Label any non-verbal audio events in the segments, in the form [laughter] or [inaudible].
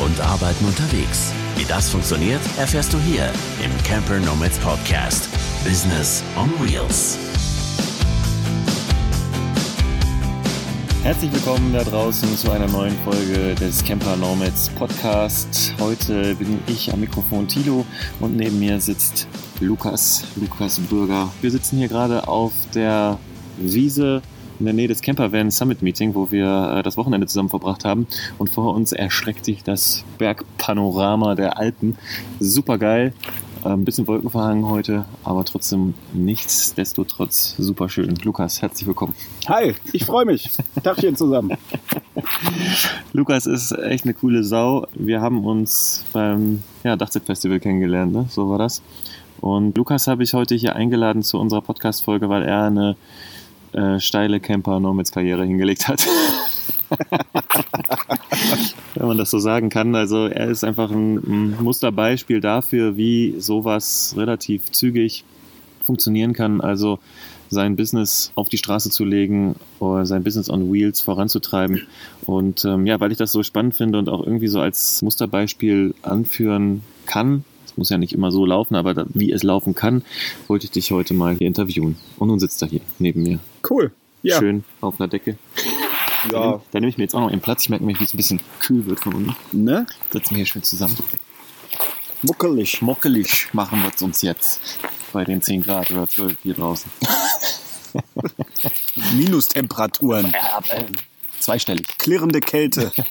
und arbeiten unterwegs. Wie das funktioniert, erfährst du hier im Camper Nomads Podcast. Business on Wheels. Herzlich willkommen da draußen zu einer neuen Folge des Camper Nomads Podcast. Heute bin ich am Mikrofon Tilo und neben mir sitzt Lukas, Lukas Bürger. Wir sitzen hier gerade auf der Wiese in der Nähe des Campervan Summit Meeting, wo wir äh, das Wochenende zusammen verbracht haben. Und vor uns erschreckt sich das Bergpanorama der Alpen. Super geil. Ein bisschen wolkenverhangen heute, aber trotzdem nichtsdestotrotz super schön. Lukas, herzlich willkommen. Hi, ich freue mich. [laughs] Tagchen zusammen. Lukas ist echt eine coole Sau. Wir haben uns beim ja, Dachzeit-Festival kennengelernt, ne? so war das. Und Lukas habe ich heute hier eingeladen zu unserer Podcast-Folge, weil er eine äh, steile Camper-Nomads-Karriere hingelegt hat. [laughs] Wenn man das so sagen kann. Also er ist einfach ein, ein Musterbeispiel dafür, wie sowas relativ zügig funktionieren kann. Also sein Business auf die Straße zu legen oder sein Business on Wheels voranzutreiben. Und ähm, ja, weil ich das so spannend finde und auch irgendwie so als Musterbeispiel anführen kann, muss ja nicht immer so laufen, aber da, wie es laufen kann, wollte ich dich heute mal hier interviewen. Und nun sitzt er hier neben mir. Cool. Ja. Schön auf einer Decke. Ja. Da nehme ich mir jetzt auch noch einen Platz. Ich merke nämlich, wie es ein bisschen kühl wird von unten. Ne? Sitzen wir hier schön zusammen. Muckelig. Mockelig machen wir es uns jetzt bei den 10 Grad oder 12 hier draußen. [laughs] Minustemperaturen. Ja, äh, zweistellig. Klirrende Kälte. [laughs]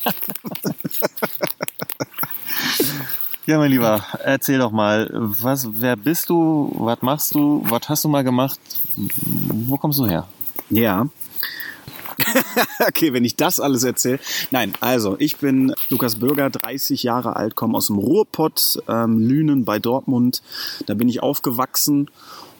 Ja, mein Lieber, erzähl doch mal, was, wer bist du, was machst du, was hast du mal gemacht, wo kommst du her? Ja. [laughs] okay, wenn ich das alles erzähle. Nein, also ich bin Lukas Bürger, 30 Jahre alt, komme aus dem Ruhrpott, ähm, Lünen bei Dortmund. Da bin ich aufgewachsen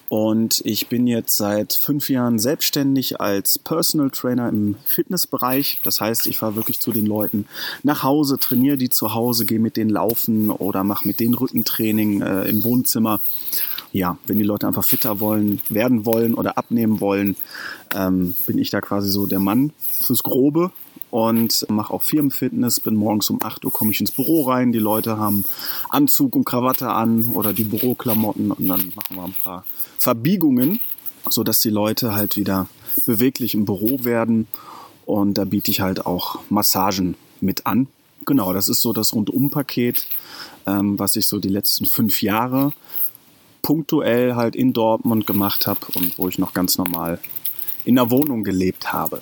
und ich bin jetzt seit fünf Jahren selbstständig als Personal Trainer im Fitnessbereich. Das heißt, ich fahre wirklich zu den Leuten nach Hause, trainiere die zu Hause, gehe mit denen laufen oder mache mit denen Rückentraining äh, im Wohnzimmer. Ja, wenn die Leute einfach fitter wollen, werden wollen oder abnehmen wollen, ähm, bin ich da quasi so der Mann fürs Grobe und mache auch Firmenfitness. Bin morgens um 8 Uhr komme ich ins Büro rein. Die Leute haben Anzug und Krawatte an oder die Büroklamotten und dann machen wir ein paar Verbiegungen, so dass die Leute halt wieder beweglich im Büro werden. Und da biete ich halt auch Massagen mit an. Genau, das ist so das Rundumpaket, ähm, was ich so die letzten fünf Jahre punktuell halt in Dortmund gemacht habe und wo ich noch ganz normal in der Wohnung gelebt habe.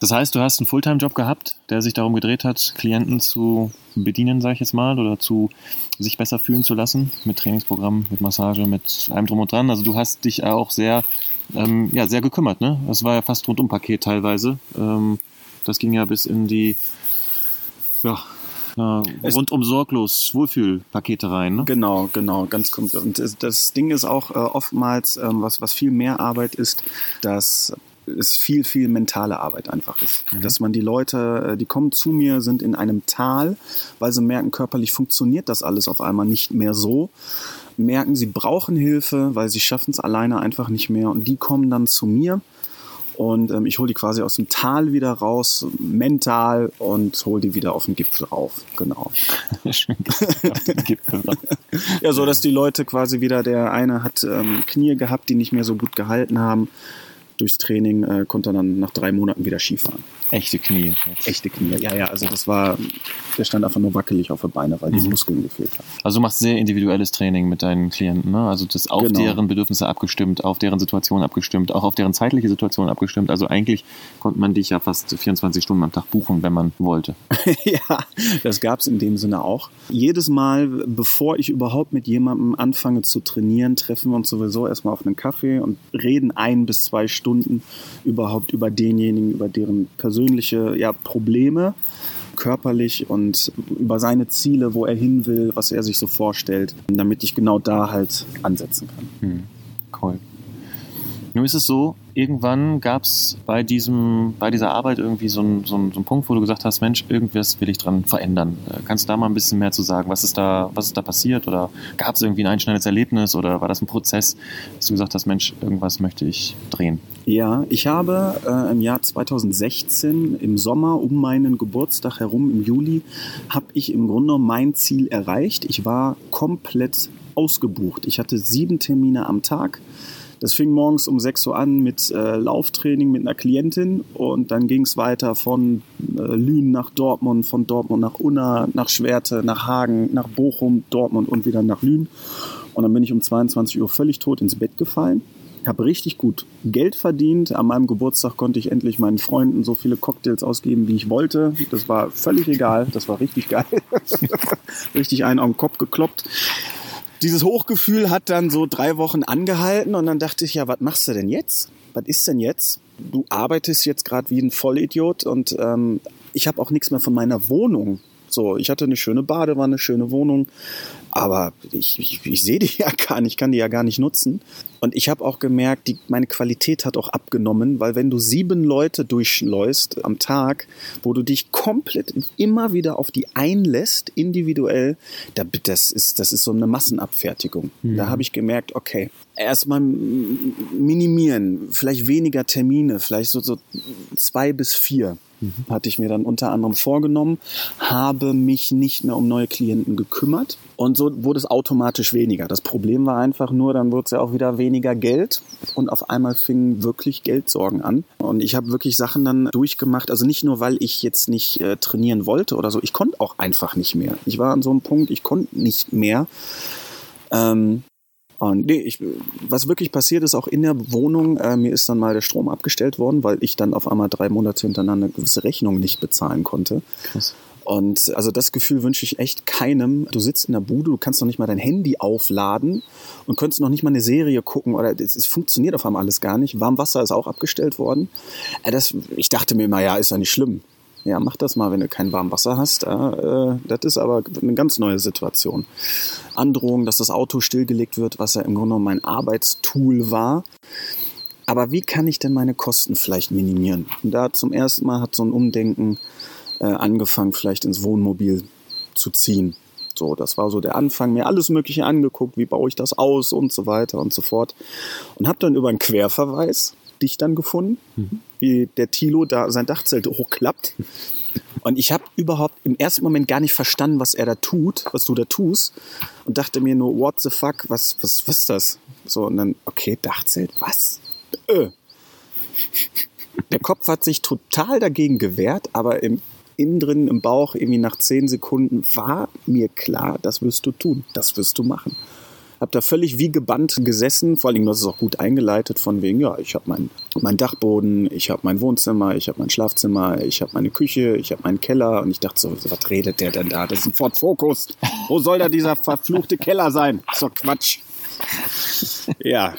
Das heißt, du hast einen Fulltime-Job gehabt, der sich darum gedreht hat, Klienten zu bedienen, sage ich jetzt mal, oder zu sich besser fühlen zu lassen, mit Trainingsprogramm, mit Massage, mit allem drum und dran. Also du hast dich auch sehr, ähm, ja, sehr gekümmert, ne? Das war ja fast Rundum-Paket teilweise. Ähm, das ging ja bis in die, ja, äh, rundum sorglos Wohlfühlpakete rein. Ne? Genau, genau, ganz konkret. Und das- das Ding ist auch äh, oftmals, ähm, was, was viel mehr Arbeit ist, dass es viel, viel mentale Arbeit einfach ist. Dass man die Leute, äh, die kommen zu mir, sind in einem Tal, weil sie merken, körperlich funktioniert das alles auf einmal nicht mehr so. Merken, sie brauchen Hilfe, weil sie schaffen es alleine einfach nicht mehr. Und die kommen dann zu mir. Und ähm, ich hole die quasi aus dem Tal wieder raus, mental, und hole die wieder [laughs] auf den Gipfel rauf. Genau. Schön auf den Gipfel rauf. Ja, so dass die Leute quasi wieder, der eine hat ähm, Knie gehabt, die nicht mehr so gut gehalten haben. Durchs Training äh, konnte er dann nach drei Monaten wieder Skifahren. Echte Knie. Echte Knie. Ja, ja, also das war, der stand einfach nur wackelig auf der Beine, weil die Muskeln gefehlt haben. Also du machst sehr individuelles Training mit deinen Klienten, ne? Also das auf Genau. deren Bedürfnisse abgestimmt, auf deren Situation abgestimmt, auch auf deren zeitliche Situation abgestimmt. Also eigentlich konnte man dich ja fast 24 Stunden am Tag buchen, wenn man wollte. [laughs] ja, das gab's in dem Sinne auch. Jedes Mal, bevor ich überhaupt mit jemandem anfange zu trainieren, treffen wir uns sowieso erstmal auf einen Kaffee und reden ein bis zwei Stunden überhaupt über denjenigen, über deren persönliche ja, Probleme körperlich und über seine Ziele, wo er hin will, was er sich so vorstellt, damit ich genau da halt ansetzen kann. Cool. Nun ist es so, irgendwann gab es bei, bei dieser Arbeit irgendwie so einen so so Punkt, wo du gesagt hast, Mensch, irgendwas will ich dran verändern. Äh, kannst du da mal ein bisschen mehr zu sagen? Was ist da, was ist da passiert? Oder gab es irgendwie ein einschneidendes Erlebnis oder war das ein Prozess, dass du gesagt hast, Mensch, irgendwas möchte ich drehen? Ja, ich habe äh, im Jahr 2016 im Sommer um meinen Geburtstag herum im Juli habe ich im Grunde mein Ziel erreicht. Ich war komplett ausgebucht. Ich hatte sieben Termine am Tag. Das fing morgens um 6 Uhr an mit äh, Lauftraining mit einer Klientin und dann ging es weiter von äh, Lünen nach Dortmund, von Dortmund nach Unna, nach Schwerte, nach Hagen, nach Bochum, Dortmund und wieder nach Lünen. Und dann bin ich um 22 Uhr völlig tot ins Bett gefallen. Habe richtig gut Geld verdient. An meinem Geburtstag konnte ich endlich meinen Freunden so viele Cocktails ausgeben, wie ich wollte. Das war völlig egal. Das war richtig geil. [laughs] richtig einen den Kopf gekloppt dieses Hochgefühl hat dann so drei Wochen angehalten und dann dachte ich, ja, was machst du denn jetzt? Was ist denn jetzt? Du arbeitest jetzt gerade wie ein Vollidiot und ähm, ich habe auch nichts mehr von meiner Wohnung. So, ich hatte eine schöne Badewanne, schöne Wohnung, aber ich, ich, ich sehe die [laughs] ja gar nicht, kann die ja gar nicht nutzen. Und ich habe auch gemerkt, die, meine Qualität hat auch abgenommen, weil wenn du sieben Leute durchläufst am Tag, wo du dich komplett immer wieder auf die einlässt, individuell, das ist, das ist so eine Massenabfertigung. Mhm. Da habe ich gemerkt, okay, erstmal minimieren, vielleicht weniger Termine, vielleicht so, so zwei bis vier. Mhm. Hatte ich mir dann unter anderem vorgenommen, habe mich nicht mehr um neue Klienten gekümmert und so wurde es automatisch weniger. Das Problem war einfach nur, dann wurde es ja auch wieder weniger Geld und auf einmal fingen wirklich Geldsorgen an. Und ich habe wirklich Sachen dann durchgemacht, also nicht nur, weil ich jetzt nicht äh, trainieren wollte oder so, ich konnte auch einfach nicht mehr. Ich war an so einem Punkt, ich konnte nicht mehr. Ähm, und nee, ich, was wirklich passiert ist, auch in der Wohnung, äh, mir ist dann mal der Strom abgestellt worden, weil ich dann auf einmal drei Monate hintereinander gewisse Rechnungen nicht bezahlen konnte. Krass. Und also das Gefühl wünsche ich echt keinem. Du sitzt in der Bude, du kannst noch nicht mal dein Handy aufladen und könntest noch nicht mal eine Serie gucken oder es, funktioniert auf einmal alles gar nicht. Warmwasser ist auch abgestellt worden. Äh, das, ich dachte mir immer, ja, ist ja nicht schlimm. Ja, mach das mal, wenn du kein warmes Wasser hast. Äh, das ist aber eine ganz neue Situation. Androhung, dass das Auto stillgelegt wird, was ja im Grunde mein Arbeitstool war. Aber wie kann ich denn meine Kosten vielleicht minimieren? Und da zum ersten Mal hat so ein Umdenken äh, angefangen, vielleicht ins Wohnmobil zu ziehen. So, das war so der Anfang, mir alles Mögliche angeguckt, wie baue ich das aus und so weiter und so fort. Und habe dann über einen Querverweis dich dann gefunden, mhm. wie der Tilo da sein Dachzelt [laughs] hochklappt. Und ich habe überhaupt im ersten Moment gar nicht verstanden, was er da tut, was du da tust. Und dachte mir nur, what the fuck, was, was, was ist das? So, und dann, okay, Dachzelt, was? Öh. [laughs] Der Kopf hat sich total dagegen gewehrt, aber im innen drin im Bauch, irgendwie nach zehn Sekunden, war mir klar, das wirst du tun, das wirst du machen habe da völlig wie gebannt gesessen. Vor allem, das ist auch gut eingeleitet von wegen, ja, ich habe meinen mein Dachboden, ich habe mein Wohnzimmer, ich habe mein Schlafzimmer, ich habe meine Küche, ich habe meinen Keller. Und ich dachte so, was redet der denn da? Das ist ein Ford Focus. Wo soll da dieser verfluchte Keller sein? Doch Quatsch. [laughs] ja.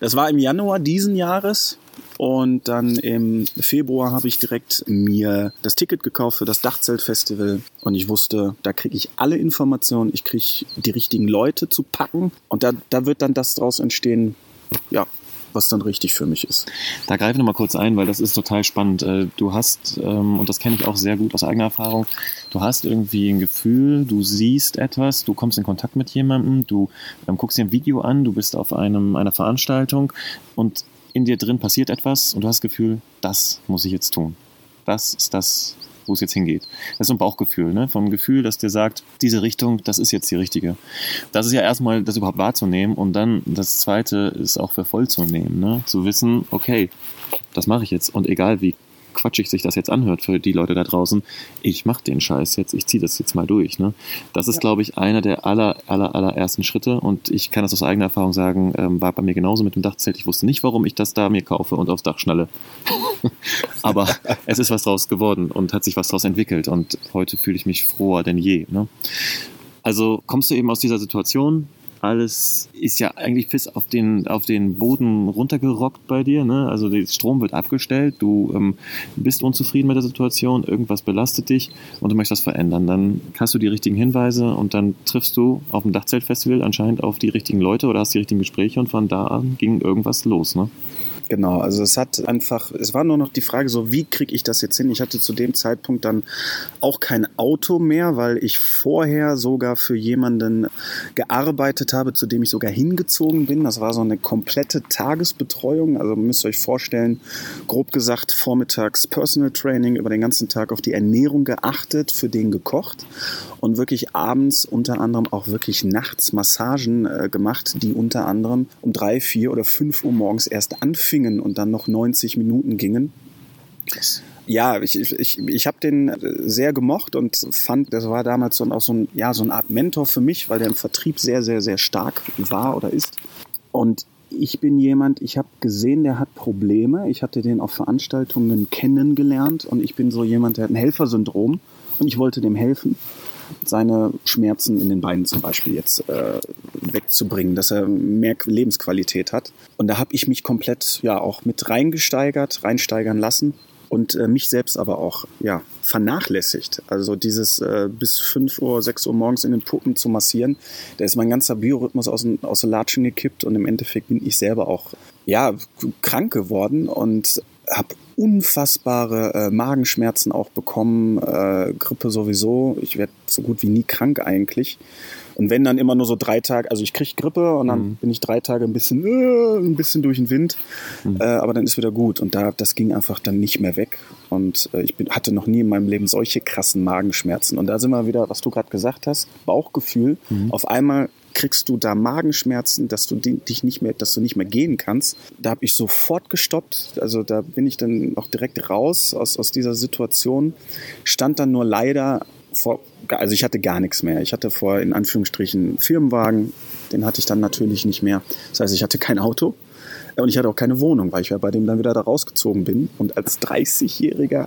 das war im Januar diesen Jahres. Und dann im Februar habe ich direkt mir das Ticket gekauft für das Dachzeltfestival. Und ich wusste, da kriege ich alle Informationen, ich kriege die richtigen Leute zu packen. Und da, da wird dann das draus entstehen, ja, was dann richtig für mich ist. Da greife ich nochmal kurz ein, weil das ist total spannend. Äh, du hast, ähm, und das kenne ich auch sehr gut aus eigener Erfahrung, du hast irgendwie ein Gefühl, du siehst etwas, du kommst in Kontakt mit jemandem, du ähm, guckst dir ein Video an, du bist auf einem, einer Veranstaltung und in dir drin passiert etwas und du hast das Gefühl, das muss ich jetzt tun. Das ist das, wo es jetzt hingeht. Das ist so ein Bauchgefühl, ne? Vom Gefühl, das dir sagt, diese Richtung, das ist jetzt die richtige. Das ist ja erstmal, das überhaupt wahrzunehmen und dann das zweite ist auch für voll zu nehmen, ne? Zu wissen, okay, das mache ich jetzt und egal wie quatschig sich das jetzt anhört für die Leute da draußen, ich mache den Scheiß jetzt, ich ziehe das jetzt mal durch. Ne? Das ist, ja. glaube ich, einer der aller, aller, allerersten Schritte und ich kann das aus eigener Erfahrung sagen, ähm, war bei mir genauso mit dem Dachzelt. Ich wusste nicht, warum ich das da mir kaufe und aufs Dach schnalle. [laughs] Aber es ist was draus geworden und hat sich was draus entwickelt und heute fühle ich mich froher denn je. Ne? Also kommst du eben aus dieser Situation, alles ist ja eigentlich bis auf den, auf den Boden runtergerockt bei dir. Ne? Also der Strom wird abgestellt, du ähm, bist unzufrieden mit der Situation, irgendwas belastet dich und du möchtest das verändern. Dann hast du die richtigen Hinweise und dann triffst du auf dem Dachzeltfestival anscheinend auf die richtigen Leute oder hast die richtigen Gespräche und von da an ging irgendwas los. Ne? Genau, also es hat einfach, es war nur noch die Frage so, wie kriege ich das jetzt hin? Ich hatte zu dem Zeitpunkt dann auch kein Auto mehr, weil ich vorher sogar für jemanden gearbeitet habe, zu dem ich sogar hingezogen bin. Das war so eine komplette Tagesbetreuung. Also müsst ihr euch vorstellen, grob gesagt, vormittags Personal Training, über den ganzen Tag auf die Ernährung geachtet, für den gekocht und wirklich abends unter anderem auch wirklich nachts Massagen äh, gemacht, die unter anderem um drei, vier oder fünf Uhr morgens erst anfingen und dann noch 90 Minuten gingen. Ja, ich, ich, ich habe den sehr gemocht und fand, das war damals so, auch so, ein, ja, so eine Art Mentor für mich, weil der im Vertrieb sehr, sehr, sehr stark war oder ist. Und ich bin jemand, ich habe gesehen, der hat Probleme. Ich hatte den auf Veranstaltungen kennengelernt und ich bin so jemand, der hat ein Helfersyndrom und ich wollte dem helfen seine Schmerzen in den Beinen zum Beispiel jetzt äh, wegzubringen, dass er mehr Lebensqualität hat. Und da habe ich mich komplett ja auch mit reingesteigert, reinsteigern lassen und äh, mich selbst aber auch ja vernachlässigt. Also dieses äh, bis 5 Uhr, 6 Uhr morgens in den Puppen zu massieren, da ist mein ganzer Biorhythmus aus, aus der Latschen gekippt und im Endeffekt bin ich selber auch ja krank geworden und habe unfassbare äh, Magenschmerzen auch bekommen, äh, Grippe sowieso. Ich werde so gut wie nie krank eigentlich. Und wenn dann immer nur so drei Tage, also ich kriege Grippe und dann mhm. bin ich drei Tage ein bisschen, äh, ein bisschen durch den Wind, mhm. äh, aber dann ist wieder gut. Und da, das ging einfach dann nicht mehr weg. Und äh, ich bin, hatte noch nie in meinem Leben solche krassen Magenschmerzen. Und da sind wir wieder, was du gerade gesagt hast, Bauchgefühl. Mhm. Auf einmal kriegst du da Magenschmerzen, dass du dich nicht mehr, dass du nicht mehr gehen kannst. Da habe ich sofort gestoppt. Also da bin ich dann auch direkt raus aus, aus dieser Situation. Stand dann nur leider vor, also ich hatte gar nichts mehr. Ich hatte vor, in Anführungsstrichen, Firmenwagen. Den hatte ich dann natürlich nicht mehr. Das heißt, ich hatte kein Auto. Und ich hatte auch keine Wohnung, weil ich ja bei dem dann wieder da rausgezogen bin. Und als 30-Jähriger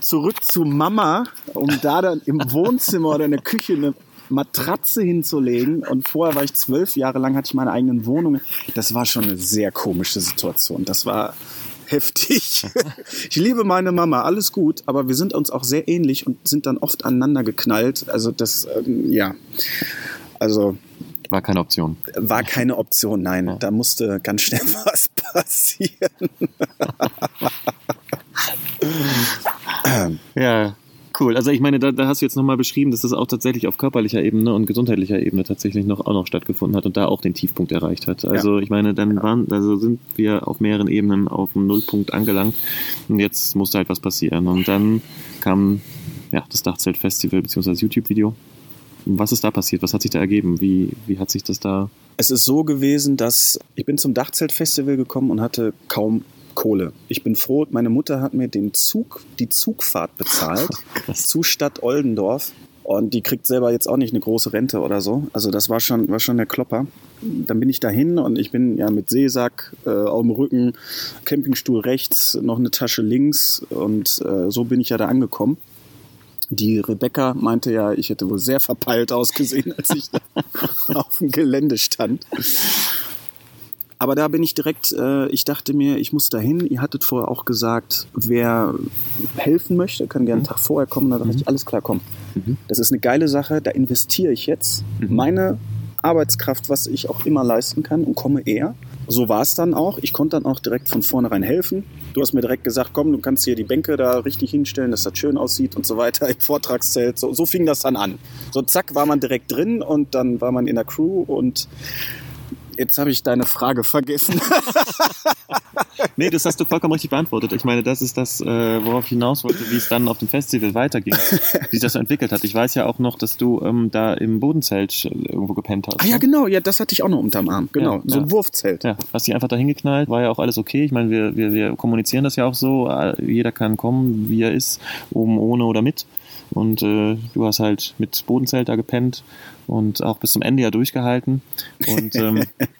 zurück zu Mama, um da dann im Wohnzimmer oder in der Küche eine Matratze hinzulegen. Und vorher war ich zwölf Jahre lang, hatte ich meine eigenen Wohnungen. Das war schon eine sehr komische Situation. Das war heftig. [laughs] Ich liebe meine Mama, alles gut, aber wir sind uns auch sehr ähnlich und sind dann oft aneinander geknallt. Also das, ähm, ja, also war keine Option. War keine Option, nein. Ja. Da musste ganz schnell [laughs] was passieren. [laughs] ja, Cool. Also ich meine, da, da hast du jetzt nochmal beschrieben, dass das auch tatsächlich auf körperlicher Ebene und gesundheitlicher Ebene tatsächlich noch auch noch stattgefunden hat und da auch den Tiefpunkt erreicht hat. Also ja. ich meine, dann ja. waren, also sind wir auf mehreren Ebenen auf dem Nullpunkt angelangt und jetzt musste halt was passieren. Und dann kam ja das Dachzelt-Festival bzw. YouTube-Video. Was ist da passiert? Was hat sich da ergeben? Wie, wie hat sich das da es ist so gewesen, dass ich bin zum Dachzeltfestival gekommen und hatte kaum Kohle. Ich bin froh, meine Mutter hat mir den Zug, die Zugfahrt bezahlt [laughs] oh, zu Stadt Oldendorf. Und die kriegt selber jetzt auch nicht eine große Rente oder so. Also das war schon, war schon der Klopper. Dann bin ich dahin und ich bin ja mit Seesack äh, auf dem Rücken, Campingstuhl rechts, noch eine Tasche links und äh, so bin ich ja da angekommen. Die Rebecca meinte ja, ich hätte wohl sehr verpeilt ausgesehen, als ich da [laughs] auf dem Gelände stand. Aber da bin ich direkt, äh, ich dachte mir, ich muss dahin. Ihr hattet vorher auch gesagt, wer helfen möchte, kann gerne einen Tag vorher kommen. Da dachte mhm. ich, alles klar, komm. Mhm. Das ist eine geile Sache, da investiere ich jetzt mhm. meine Arbeitskraft, was ich auch immer leisten kann und komme eher. So war es dann auch. Ich konnte dann auch direkt von vornherein helfen. Du hast mir direkt gesagt, komm, du kannst hier die Bänke da richtig hinstellen, dass das schön aussieht und so weiter im Vortragszelt. So, so fing das dann an. So zack, war man direkt drin und dann war man in der Crew und Jetzt habe ich deine Frage vergessen. [laughs] nee, das hast du vollkommen richtig beantwortet. Ich meine, das ist das, äh, worauf ich hinaus wollte, wie es dann auf dem Festival weiterging, wie sich das so entwickelt hat. Ich weiß ja auch noch, dass du ähm, da im Bodenzelt irgendwo gepennt hast. Ah ja, ne? genau, ja, das hatte ich auch noch unterm Arm. Genau, ja, so ein ja. Wurfzelt. Ja, hast dich einfach da hingeknallt, war ja auch alles okay. Ich meine, wir, wir, wir kommunizieren das ja auch so. Jeder kann kommen, wie er ist, oben, ohne oder mit. Und äh, du hast halt mit Bodenzelt da gepennt und auch bis zum Ende ja durchgehalten. Und ähm, [laughs]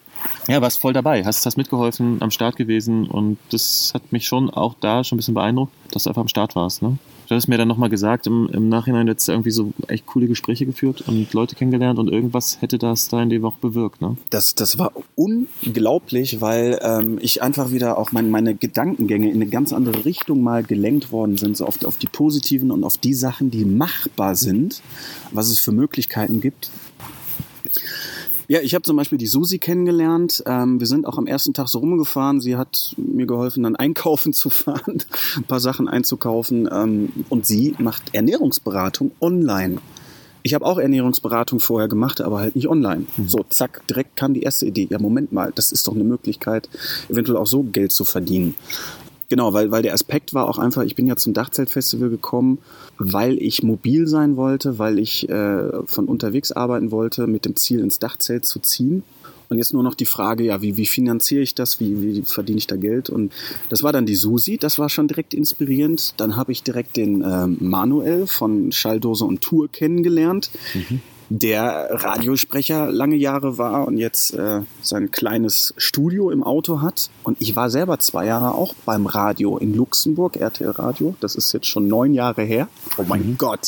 ja, warst voll dabei, hast, hast mitgeholfen, am Start gewesen und das hat mich schon auch da schon ein bisschen beeindruckt, dass du einfach am Start warst. Ne? Du hast mir dann nochmal gesagt, im, im Nachhinein jetzt irgendwie so echt coole Gespräche geführt und Leute kennengelernt und irgendwas hätte das da in der Woche bewirkt. Ne? Das, das war unglaublich, weil ähm, ich einfach wieder auch mein, meine Gedankengänge in eine ganz andere Richtung mal gelenkt worden sind, so auf, auf die positiven und auf die Sachen, die machbar sind, was es für Möglichkeiten gibt. Ja, ich habe zum Beispiel die Susi kennengelernt. Ähm, wir sind auch am ersten Tag so rumgefahren. Sie hat mir geholfen, dann einkaufen zu fahren, [laughs] ein paar Sachen einzukaufen. Ähm, und sie macht Ernährungsberatung online. Ich habe auch Ernährungsberatung vorher gemacht, aber halt nicht online. Mhm. So, zack, direkt kam die erste Idee. Ja, Moment mal, das ist doch eine Möglichkeit, eventuell auch so Geld zu verdienen. Genau, weil, weil der Aspekt war auch einfach, ich bin ja zum Dachzeltfestival gekommen, weil ich mobil sein wollte, weil ich äh, von unterwegs arbeiten wollte, mit dem Ziel ins Dachzelt zu ziehen. Und jetzt nur noch die Frage, ja, wie, wie finanziere ich das? Wie, wie verdiene ich da Geld? Und das war dann die Susi, das war schon direkt inspirierend. Dann habe ich direkt den äh, Manuel von Schalldose und Tour kennengelernt. Mhm der Radiosprecher lange Jahre war und jetzt äh, sein kleines Studio im Auto hat. Und ich war selber zwei Jahre auch beim Radio in Luxemburg, RTL Radio. Das ist jetzt schon neun Jahre her. Oh mein mhm. Gott.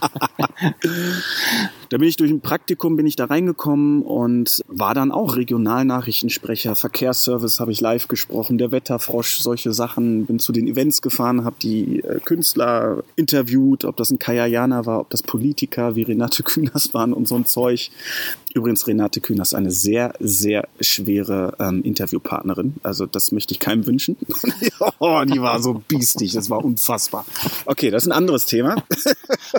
[laughs] [laughs] da bin ich durch ein Praktikum bin ich da reingekommen und war dann auch Regionalnachrichtensprecher, Verkehrsservice habe ich live gesprochen, der Wetterfrosch, solche Sachen. Bin zu den Events gefahren, habe die äh, Künstler interviewt, ob das ein Kajayana war, ob das Politiker wie Renate Künast waren und so ein Zeug. Übrigens, Renate Künast, eine sehr, sehr schwere ähm, Interviewpartnerin. Also das möchte ich keinem wünschen. [laughs] oh, die war so biestig, das war unfassbar. Okay, das ist ein anderes Thema.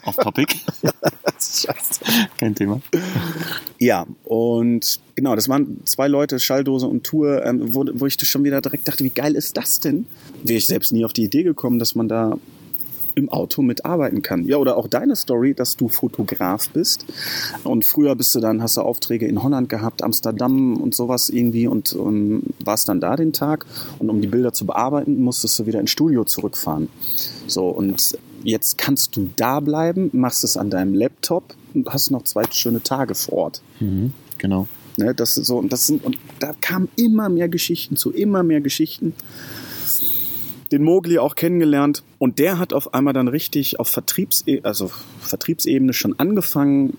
Off Topic. Scheiße. [laughs] Kein Thema. Ja, und genau, das waren zwei Leute, Schalldose und Tour, ähm, wo, wo ich schon wieder direkt dachte, wie geil ist das denn? Wäre ich selbst nie auf die Idee gekommen, dass man da im Auto mitarbeiten kann. Ja, oder auch deine Story, dass du Fotograf bist. Und früher bist du dann, hast du Aufträge in Holland gehabt, Amsterdam und sowas irgendwie und, und warst dann da den Tag. Und um die Bilder zu bearbeiten, musstest du wieder ins Studio zurückfahren. So, und jetzt kannst du da bleiben, machst es an deinem Laptop und hast noch zwei schöne Tage vor Ort. Mhm, genau. Ne, das so, und das sind, und da kamen immer mehr Geschichten zu, immer mehr Geschichten den Mogli auch kennengelernt und der hat auf einmal dann richtig auf Vertriebs also Vertriebsebene schon angefangen.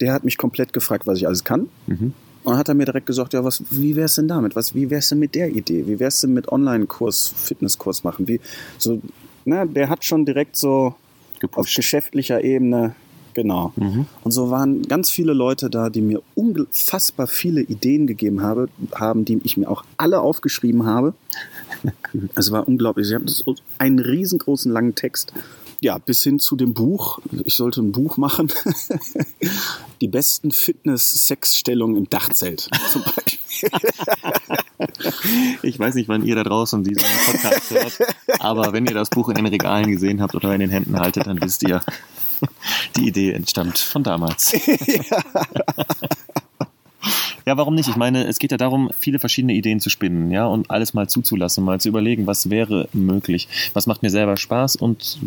Der hat mich komplett gefragt, was ich alles kann. Mhm. Und hat er mir direkt gesagt, ja, was, wie wär's denn damit? Was, wie wär's denn mit der Idee? Wie wär's denn mit Online-Kurs, Fitnesskurs machen? Wie, so, na, der hat schon direkt so Gepusht. auf geschäftlicher Ebene Genau. Mhm. Und so waren ganz viele Leute da, die mir unfassbar viele Ideen gegeben habe, haben, die ich mir auch alle aufgeschrieben habe. [laughs] Es war unglaublich. Sie haben einen riesengroßen langen Text. Ja, bis hin zu dem Buch. Ich sollte ein Buch machen. [laughs] Die besten Fitness-Sex-Stellungen im Dachzelt zum Beispiel. [laughs] Ich weiß nicht, wann ihr da draußen diesen Podcast hört, aber wenn ihr das Buch in den Regalen gesehen habt oder in den Händen haltet, dann wisst ihr, die Idee entstammt von damals. [laughs] ja. Ja, warum nicht? Ich meine, es geht ja darum, viele verschiedene Ideen zu spinnen, ja, und alles mal zuzulassen, mal zu überlegen, was wäre möglich, was macht mir selber Spaß und,